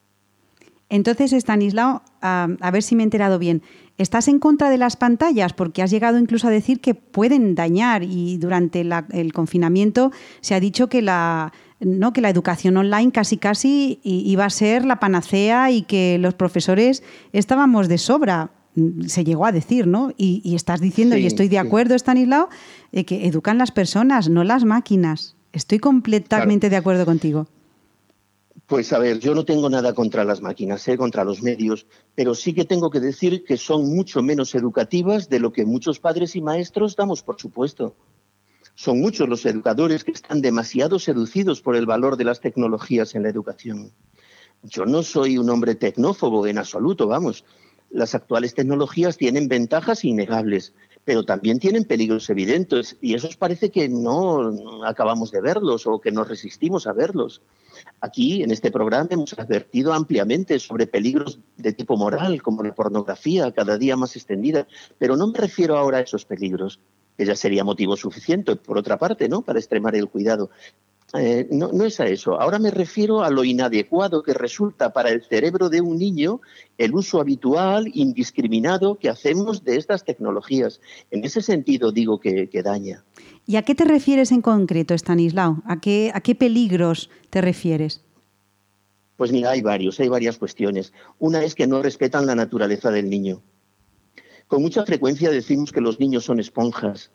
Entonces, Stanislao, a, ver si me he enterado bien, ¿estás en contra de las pantallas? Porque has llegado incluso a decir que pueden dañar y durante el confinamiento se ha dicho que la, ¿no? que la educación online casi casi iba a ser la panacea y que los profesores estábamos de sobra. Mm, se llegó a decir, ¿no? Y, estás diciendo, y estoy de acuerdo, Stanislao, de que educan las personas, no las máquinas. Estoy completamente de acuerdo contigo. Pues a ver, yo no tengo nada contra las máquinas, ¿eh? contra los medios, pero sí que tengo que decir que son mucho menos educativas de lo que muchos padres y maestros damos por supuesto. Son muchos los educadores que están demasiado seducidos por el valor de las tecnologías en la educación. Yo no soy un hombre tecnófobo en absoluto, vamos. Las actuales tecnologías tienen ventajas innegables, pero también tienen peligros evidentes y esos parece que no acabamos de verlos o que nos resistimos a verlos. Aquí, en este programa, hemos advertido ampliamente sobre peligros de tipo moral, como la pornografía, cada día más extendida, pero no me refiero ahora a esos peligros que ya sería motivo suficiente, por otra parte, ¿no? Para extremar el cuidado. Eh, no, no, es a eso. Ahora me refiero a lo inadecuado que resulta para el cerebro de un niño el uso habitual, indiscriminado que hacemos de estas tecnologías. En ese sentido digo que, que daña. ¿Y a qué te refieres en concreto, Stanislao? ¿A qué, ¿A qué peligros te refieres? Pues mira, hay varios, hay varias cuestiones. Una es que no respetan la naturaleza del niño. Con mucha frecuencia decimos que los niños son esponjas.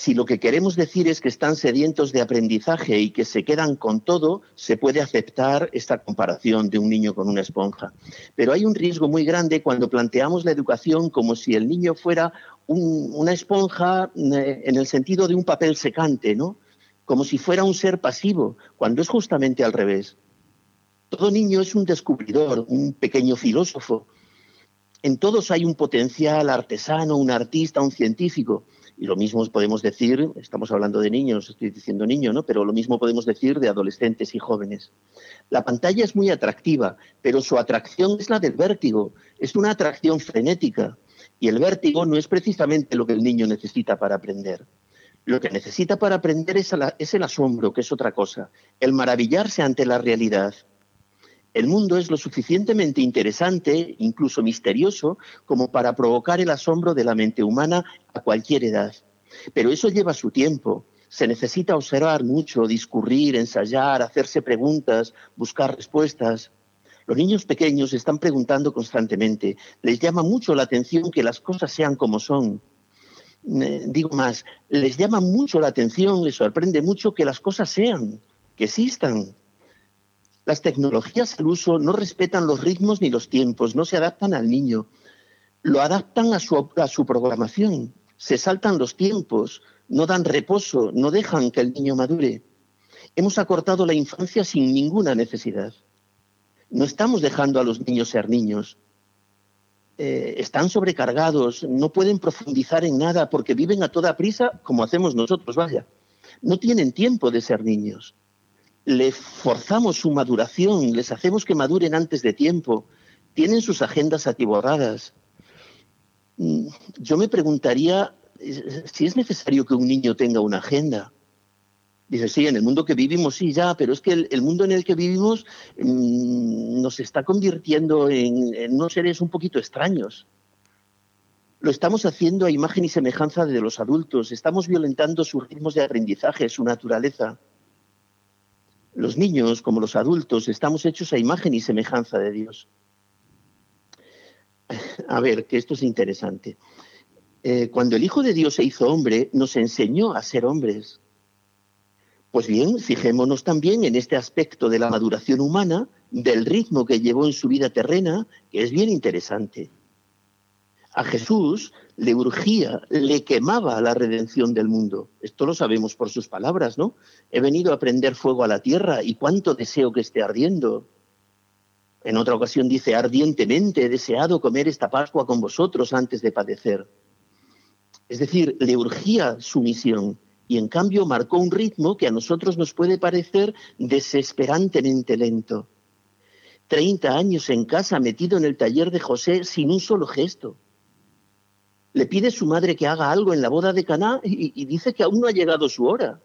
Si lo que queremos decir es que están sedientos de aprendizaje y que se quedan con todo, se puede aceptar esta comparación de un niño con una esponja. Pero hay un riesgo muy grande cuando planteamos la educación como si el niño fuera una esponja eh, en el sentido de un papel secante, ¿no? Como si fuera un ser pasivo, cuando es justamente al revés. Todo niño es un descubridor, un pequeño filósofo, en todos hay un potencial artesano, un artista, un científico. Y lo mismo podemos decir, estamos hablando de niños, estoy diciendo niño, ¿no? Pero lo mismo podemos decir de adolescentes y jóvenes. La pantalla es muy atractiva, pero su atracción es la del vértigo, es una atracción frenética. Y el vértigo no es precisamente lo que el niño necesita para aprender. Lo que necesita para aprender es, el asombro, que es otra cosa, el maravillarse ante la realidad, el mundo es lo suficientemente interesante, incluso misterioso, como para provocar el asombro de la mente humana a cualquier edad. Pero eso lleva su tiempo. Se necesita observar mucho, discurrir, ensayar, hacerse preguntas, buscar respuestas. Los niños pequeños están preguntando constantemente. Les llama mucho la atención que las cosas sean como son. Eh, digo más, les llama mucho la atención, les sorprende mucho que las cosas sean, que existan. Las tecnologías al uso no respetan los ritmos ni los tiempos, no se adaptan al niño, lo adaptan a su, programación, se saltan los tiempos, no dan reposo, no dejan que el niño madure. Hemos acortado la infancia sin ninguna necesidad. No estamos dejando a los niños ser niños. Eh, están sobrecargados, no pueden profundizar en nada porque viven a toda prisa como hacemos nosotros, vaya. No tienen tiempo de ser niños. Les forzamos su maduración, les hacemos que maduren antes de tiempo, tienen sus agendas atiborradas. Mm, yo me preguntaría si es necesario que un niño tenga una agenda. Dice, sí, en el mundo que vivimos sí, ya, pero es que el, mundo en el que vivimos mm, nos está convirtiendo en, unos seres un poquito extraños. Lo estamos haciendo a imagen y semejanza de los adultos, estamos violentando sus ritmos de aprendizaje, su naturaleza. Los niños, como los adultos, estamos hechos a imagen y semejanza de Dios. *laughs* A ver, que esto es interesante. Eh, cuando el Hijo de Dios se hizo hombre, nos enseñó a ser hombres pues bien, fijémonos también en este aspecto de la maduración humana, del ritmo que llevó en su vida terrena, que es bien interesante. A Jesús le urgía, le quemaba la redención del mundo. Esto lo sabemos por sus palabras, ¿no? He venido a prender fuego a la tierra y cuánto deseo que esté ardiendo. En otra ocasión dice, ardientemente he deseado comer esta Pascua con vosotros antes de padecer. Es decir, le urgía su misión y en cambio marcó un ritmo que a nosotros nos puede parecer desesperantemente lento. Treinta años en casa metido en el taller de José sin un solo gesto. Le pide su madre que haga algo en la boda de Caná y, dice que aún no ha llegado su hora.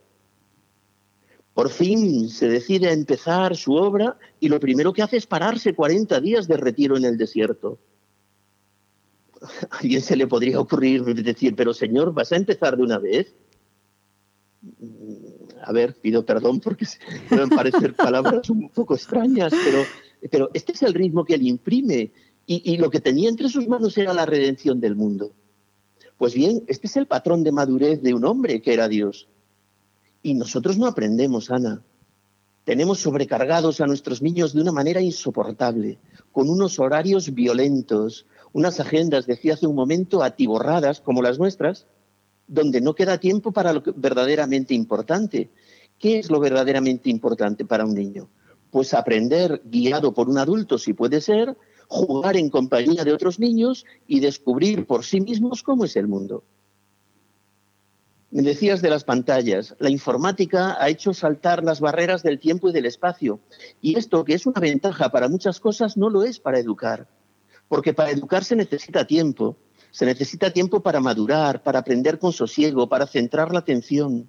Por fin se decide a empezar su obra y lo primero que hace es pararse 40 días de retiro en el desierto. *laughs* Alguien se le podría ocurrir decir, pero Señor, ¿vas a empezar de una vez? a ver, pido perdón porque *laughs* pueden parecer palabras un poco extrañas, pero este es el ritmo que él imprime y, lo que tenía entre sus manos era la redención del mundo. Pues bien, este es el patrón de madurez de un hombre que era Dios. Y nosotros no aprendemos, Ana. Tenemos sobrecargados a nuestros niños de una manera insoportable, con unos horarios violentos, unas agendas, decía hace un momento, atiborradas como las nuestras, donde no queda tiempo para lo verdaderamente importante. ¿Qué es lo verdaderamente importante para un niño? Pues aprender guiado por un adulto, si puede ser, jugar en compañía de otros niños y descubrir por sí mismos cómo es el mundo. Me decías de las pantallas, la informática ha hecho saltar las barreras del tiempo y del espacio. Y esto, que es una ventaja para muchas cosas, no lo es para educar. Porque para educar se necesita tiempo, se necesita tiempo para madurar, para aprender con sosiego, para centrar la atención.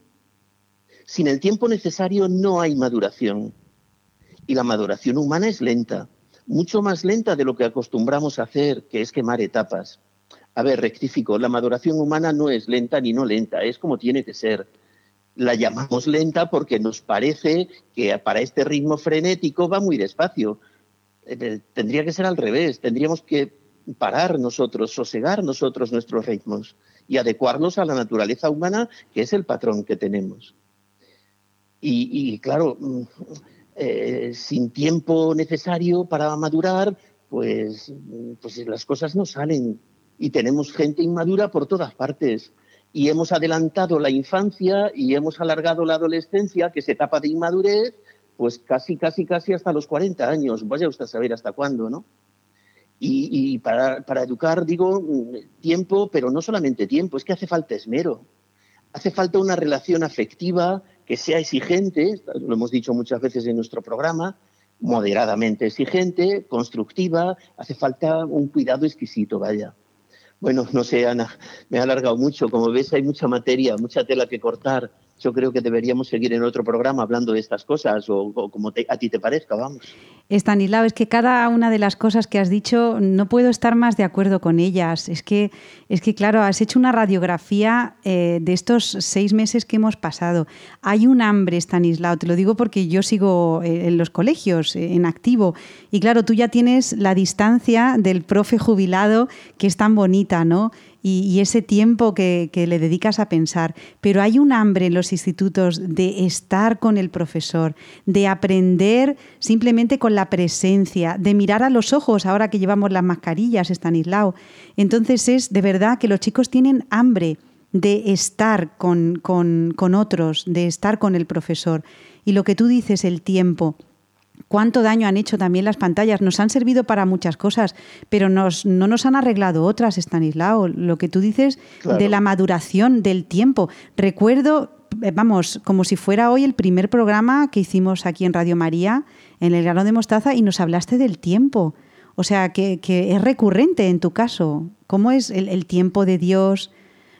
Sin el tiempo necesario no hay maduración. Y la maduración humana es lenta, mucho más lenta de lo que acostumbramos a hacer, que es quemar etapas. A ver, rectifico, la maduración humana no es lenta ni no lenta, es como tiene que ser. La llamamos lenta porque nos parece que para este ritmo frenético va muy despacio. Eh, tendría que ser al revés, tendríamos que parar nosotros, sosegar nosotros nuestros ritmos y adecuarnos a la naturaleza humana, que es el patrón que tenemos. Y, claro, mm, eh, sin tiempo necesario para madurar, pues, pues las cosas no salen. Y tenemos gente inmadura por todas partes. Y hemos adelantado la infancia y hemos alargado la adolescencia, que se etapa de inmadurez, pues casi, casi, casi hasta los 40 años. Vaya usted a saber hasta cuándo, ¿no? Y, para, para, educar, digo, tiempo, pero no solamente tiempo, es que hace falta esmero. Hace falta una relación afectiva que sea exigente, lo hemos dicho muchas veces en nuestro programa, moderadamente exigente, constructiva, hace falta un cuidado exquisito, vaya. Bueno, no sé, Ana, me ha alargado mucho. Como ves, hay mucha materia, mucha tela que cortar yo creo que deberíamos seguir en otro programa hablando de estas cosas o, como a ti te parezca, vamos. Estanislao, es que cada una de las cosas que has dicho no puedo estar más de acuerdo con ellas. Es que, es que claro, has hecho una radiografía eh, de estos seis meses que hemos pasado. Hay un hambre, Estanislao, te lo digo porque yo sigo eh, en los colegios, eh, en activo, y claro, tú ya tienes la distancia del profe jubilado que es tan bonita, ¿no? Y, ese tiempo que, le dedicas a pensar. Pero hay un hambre en los institutos de estar con el profesor, de aprender simplemente con la presencia, de mirar a los ojos ahora que llevamos las mascarillas, Stanislao. Entonces es de verdad que los chicos tienen hambre de estar con, con otros, de estar con el profesor. Y lo que tú dices, el tiempo. Cuánto daño han hecho también las pantallas. Nos han servido para muchas cosas, pero nos, no nos han arreglado otras, Stanislao. Lo que tú dices de la maduración del tiempo. Recuerdo, eh, vamos, como si fuera hoy el primer programa que hicimos aquí en Radio María, en el grano de mostaza, y nos hablaste del tiempo. O sea, que, es recurrente en tu caso. ¿Cómo es el, tiempo de Dios?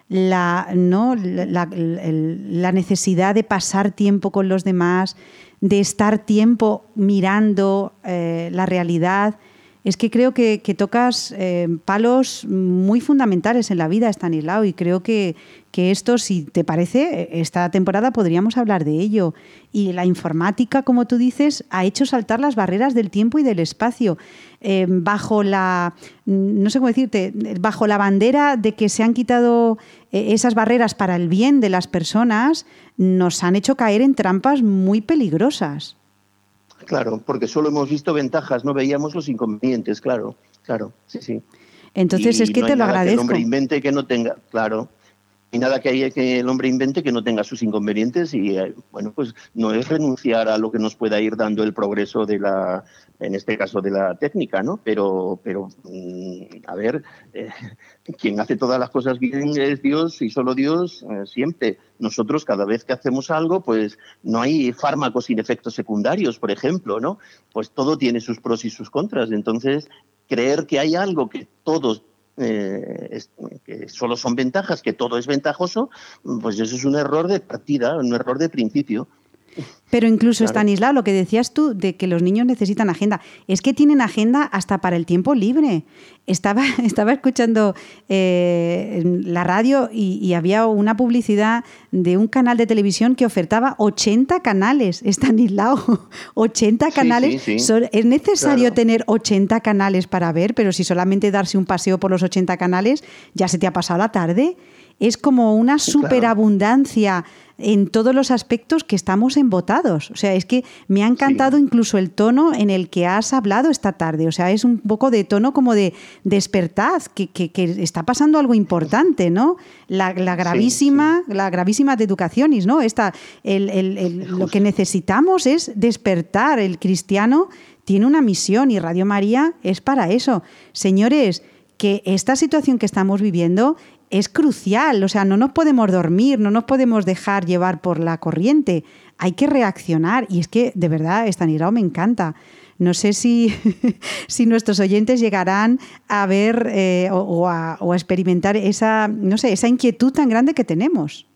La, ¿no? la, necesidad de pasar tiempo con los demás, de estar tiempo mirando eh, la realidad. Es que creo que, tocas eh, palos muy fundamentales en la vida, Stanislao, y creo que, que esto, si te parece, esta temporada podríamos hablar de ello. Y la informática, como tú dices, ha hecho saltar las barreras del tiempo y del espacio. Eh, bajo la, no sé cómo decirte, bajo la bandera de que se han quitado eh, esas barreras para el bien de las personas, nos han hecho caer en trampas muy peligrosas. Claro, porque solo hemos visto ventajas, no veíamos los inconvenientes, claro, claro, sí, sí. Entonces es que te lo agradezco. Que el hombre invente que no tenga, claro, y nada que, haya, que el hombre invente que no tenga sus inconvenientes y eh, bueno pues no es renunciar a lo que nos pueda ir dando el progreso de la en este caso de la técnica no pero pero mm, a ver eh, quien hace todas las cosas bien es Dios y solo Dios eh, siempre. Nosotros cada vez que hacemos algo pues no hay fármacos sin efectos secundarios por ejemplo no pues todo tiene sus pros y sus contras. Entonces creer que hay algo que todos eh, que solo son ventajas, que todo es ventajoso, pues eso es un error de partida, un error de principio. Pero incluso, Stanislao, lo que decías tú de que los niños necesitan agenda, es que tienen agenda hasta para el tiempo libre. Estaba, *laughs* estaba escuchando eh, la radio y, había una publicidad de un canal de televisión que ofertaba 80 canales, Stanislao, *laughs* 80 canales. es necesario tener 80 canales para ver, pero si solamente darse un paseo por los 80 canales, ya se te ha pasado la tarde. Es como una superabundancia en todos los aspectos que estamos embotados. O sea, es que me ha encantado incluso el tono en el que has hablado esta tarde. O sea, es un poco de tono como de despertad, que, está pasando algo importante, ¿no? La, gravísima, la gravísima de educaciones, ¿no? Esta, lo que necesitamos es despertar. El cristiano tiene una misión y Radio María es para eso. Señores, que esta situación que estamos viviendo es crucial, o sea, no nos podemos dormir, no nos podemos dejar llevar por la corriente, hay que reaccionar y es que de verdad Estanirao me encanta. No sé si, *laughs* si nuestros oyentes llegarán a ver eh, o, a, o, a, experimentar esa, no sé, esa inquietud tan grande que tenemos.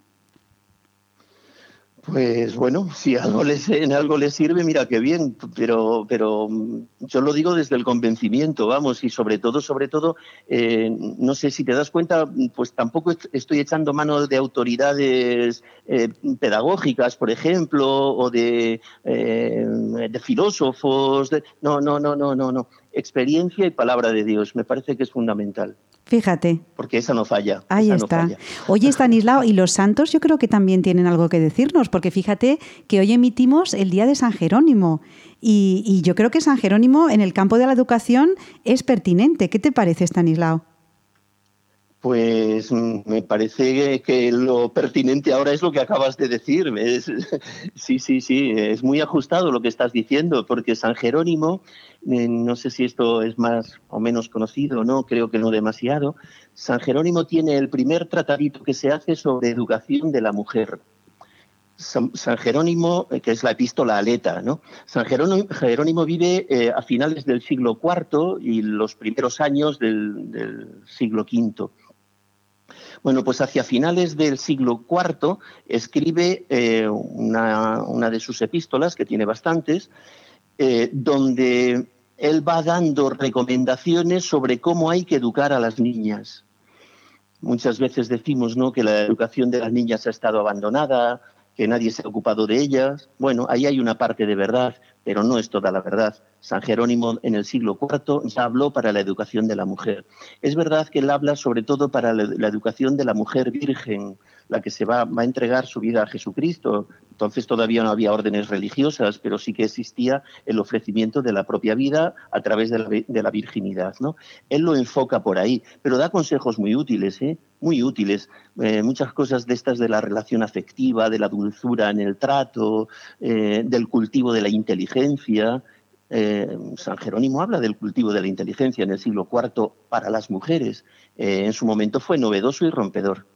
Pues bueno, si algo les, en algo les sirve, mira qué bien, pero, pero mm, yo lo digo desde el convencimiento, vamos, y sobre todo, sobre todo, eh, no sé si te das cuenta, pues tampoco estoy echando mano de autoridades eh, pedagógicas, por ejemplo, o de, eh, de filósofos, no, no, no, no, no, no, experiencia y palabra de Dios, me parece que es fundamental. Fíjate. Porque esa no falla. Ahí está. Oye, Stanislao, y los santos yo creo que también tienen algo que decirnos, porque fíjate que hoy emitimos el Día de San Jerónimo. Y, y yo creo que San Jerónimo en el campo de la educación es pertinente. ¿Qué te parece, Stanislao? Pues me parece que lo pertinente ahora es lo que acabas de decir. *laughs* sí, sí, sí, es muy ajustado lo que estás diciendo, porque San Jerónimo, eh, no sé si esto es más o menos conocido, no, creo que no demasiado. San Jerónimo tiene el primer tratadito que se hace sobre educación de la mujer. San, Jerónimo, eh, que es la epístola aleta, ¿no? San Jerónimo, vive eh, a finales del siglo IV y los primeros años del, del siglo V. Bueno, pues hacia finales del siglo IV escribe eh, una, de sus epístolas, que tiene bastantes, eh, donde él va dando recomendaciones sobre cómo hay que educar a las niñas. Muchas veces decimos ¿no? que la educación de las niñas ha estado abandonada, que nadie se ha ocupado de ellas. Bueno, ahí hay una parte de verdad, pero no es toda la verdad. San Jerónimo en el siglo IV ya habló para la educación de la mujer. Es verdad que él habla sobre todo para la, educación de la mujer virgen, la que se va, a entregar su vida a Jesucristo. Entonces todavía no había órdenes religiosas, pero sí que existía el ofrecimiento de la propia vida a través de la, de la virginidad. ¿no? Él lo enfoca por ahí, pero da consejos muy útiles. ¿eh? muy útiles. Eh, muchas cosas de estas de la relación afectiva, de la dulzura en el trato, eh, del cultivo de la inteligencia inteligencia. Eh, San Jerónimo habla del cultivo de la inteligencia en el siglo IV para las mujeres. Eh, en su momento fue novedoso y rompedor.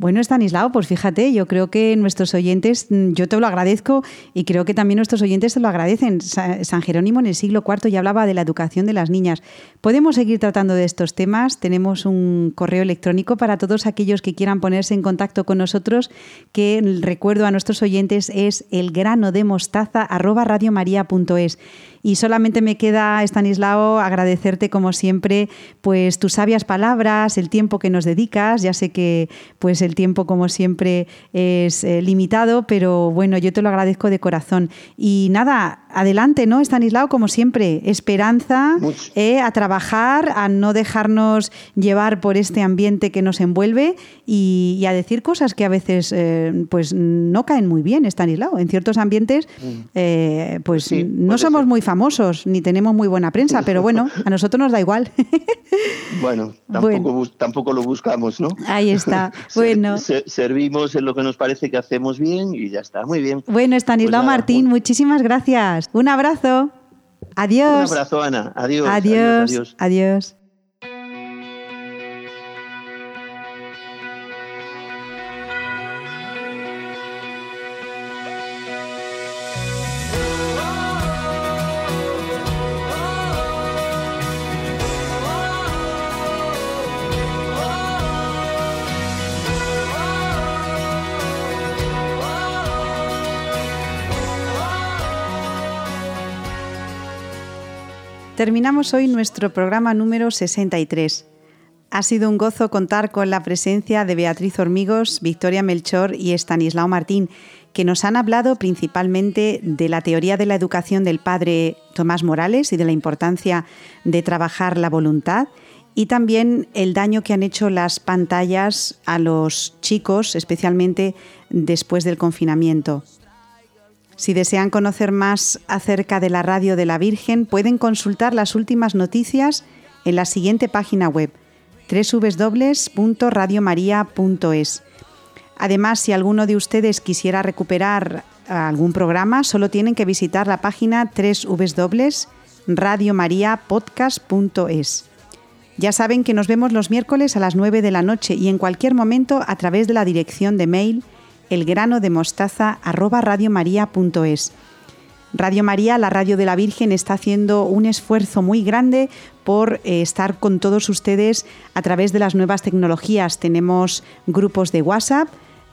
Bueno, Estanislao, pues fíjate, yo creo que nuestros oyentes, mm, yo te lo agradezco y creo que también nuestros oyentes te lo agradecen. San Jerónimo en el siglo IV ya hablaba de la educación de las niñas. Podemos seguir tratando de estos temas. Tenemos un correo electrónico para todos aquellos que quieran ponerse en contacto con nosotros, que recuerdo a nuestros oyentes es elgranodemostaza@radiomaria.es. Y solamente me queda, Estanislao, agradecerte como siempre, pues tus sabias palabras, el tiempo que nos dedicas. Ya sé que pues el tiempo como siempre es eh, limitado, pero bueno, yo te lo agradezco de corazón. Y nada, adelante, ¿no, Estanislao? Como siempre, esperanza eh, a trabajar, a no dejarnos llevar por este ambiente que nos envuelve y, a decir cosas que a veces eh, pues no caen muy bien, Estanislao. En ciertos ambientes, mm. pues no somos muy famosos ni tenemos muy buena prensa, *laughs* pero bueno, a nosotros nos da igual. bueno, tampoco, tampoco lo buscamos, ¿no? Ahí está. *laughs* Bueno. Servimos en lo que nos parece que hacemos bien y ya está, muy bien. Bueno, Estanislao pues Martín, muchísimas gracias. Un abrazo. Adiós. Un abrazo, Ana. adiós. adiós. adiós. adiós. Terminamos hoy nuestro programa número 63. Ha sido un gozo contar con la presencia de Beatriz Hormigos, Victoria Melchor y Estanislao Martín, que nos han hablado principalmente de la teoría de la educación del padre Tomás Morales y de la importancia de trabajar la voluntad y también el daño que han hecho las pantallas a los chicos, especialmente después del confinamiento. Si desean conocer más acerca de la radio de la Virgen, pueden consultar las últimas noticias en la siguiente página web www.radiomaria.es. Además, si alguno de ustedes quisiera recuperar algún programa, solo tienen que visitar la página www.radiomariapodcast.es. Ya saben que nos vemos los miércoles a las 9 de la noche y en cualquier momento a través de la dirección de mail elgranodemostaza@radiomaria.es. Radio María, la radio de la Virgen, está haciendo un esfuerzo muy grande por eh, estar con todos ustedes a través de las nuevas tecnologías. Tenemos grupos de WhatsApp,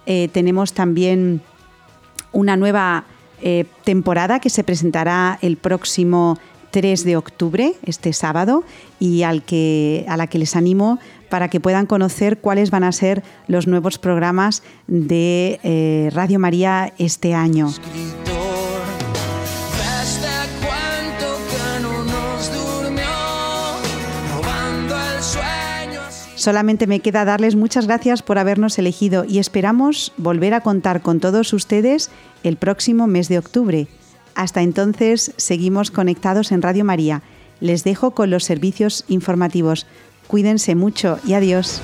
eh, tenemos también una nueva eh, temporada que se presentará el próximo 3 de octubre, este sábado, y al que, a la que les animo para que puedan conocer cuáles van a ser los nuevos programas de eh, Radio María este año. Solamente me queda darles muchas gracias por habernos elegido y esperamos volver a contar con todos ustedes el próximo mes de octubre. Hasta entonces seguimos conectados en Radio María. Les dejo con los servicios informativos. Cuídense mucho y adiós.